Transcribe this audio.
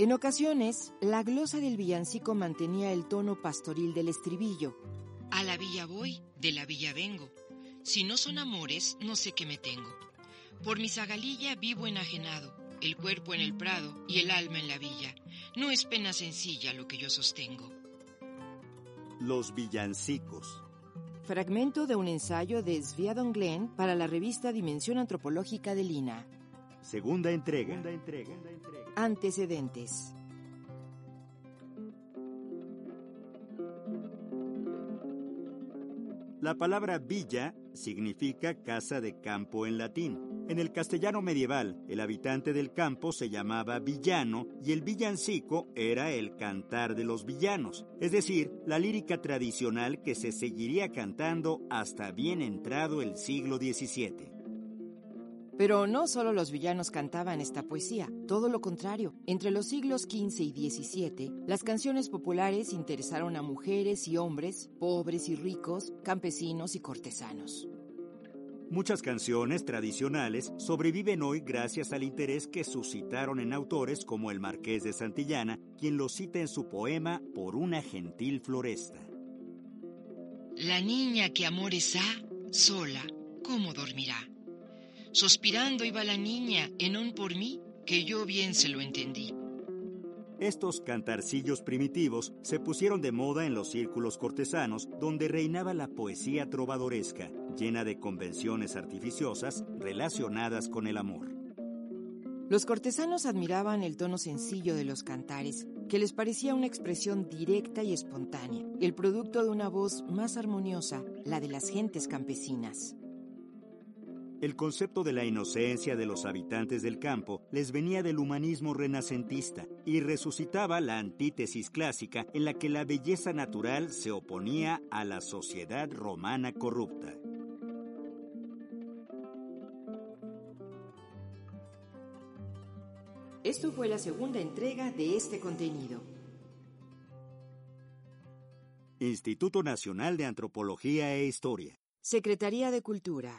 En ocasiones, la glosa del villancico mantenía el tono pastoril del estribillo. A la villa voy, de la villa vengo. Si no son amores, no sé qué me tengo. Por mi zagalilla vivo enajenado, el cuerpo en el prado y el alma en la villa. No es pena sencilla lo que yo sostengo. Los villancicos. Fragmento de un ensayo de Sviadon Glenn para la revista Dimensión Antropológica de Lina. Segunda entrega. Antecedentes. La palabra villa significa casa de campo en latín. En el castellano medieval, el habitante del campo se llamaba villano y el villancico era el cantar de los villanos, es decir, la lírica tradicional que se seguiría cantando hasta bien entrado el siglo XVII. Pero no solo los villanos cantaban esta poesía, todo lo contrario. Entre los siglos XV y XVII, las canciones populares interesaron a mujeres y hombres, pobres y ricos, campesinos y cortesanos. Muchas canciones tradicionales sobreviven hoy gracias al interés que suscitaron en autores como el Marqués de Santillana, quien lo cita en su poema Por una gentil floresta. La niña que amores ha, sola, ¿cómo dormirá? Sospirando iba la niña, en un por mí, que yo bien se lo entendí. Estos cantarcillos primitivos se pusieron de moda en los círculos cortesanos donde reinaba la poesía trovadoresca, llena de convenciones artificiosas relacionadas con el amor. Los cortesanos admiraban el tono sencillo de los cantares, que les parecía una expresión directa y espontánea, el producto de una voz más armoniosa, la de las gentes campesinas. El concepto de la inocencia de los habitantes del campo les venía del humanismo renacentista y resucitaba la antítesis clásica en la que la belleza natural se oponía a la sociedad romana corrupta. Esto fue la segunda entrega de este contenido. Instituto Nacional de Antropología e Historia. Secretaría de Cultura.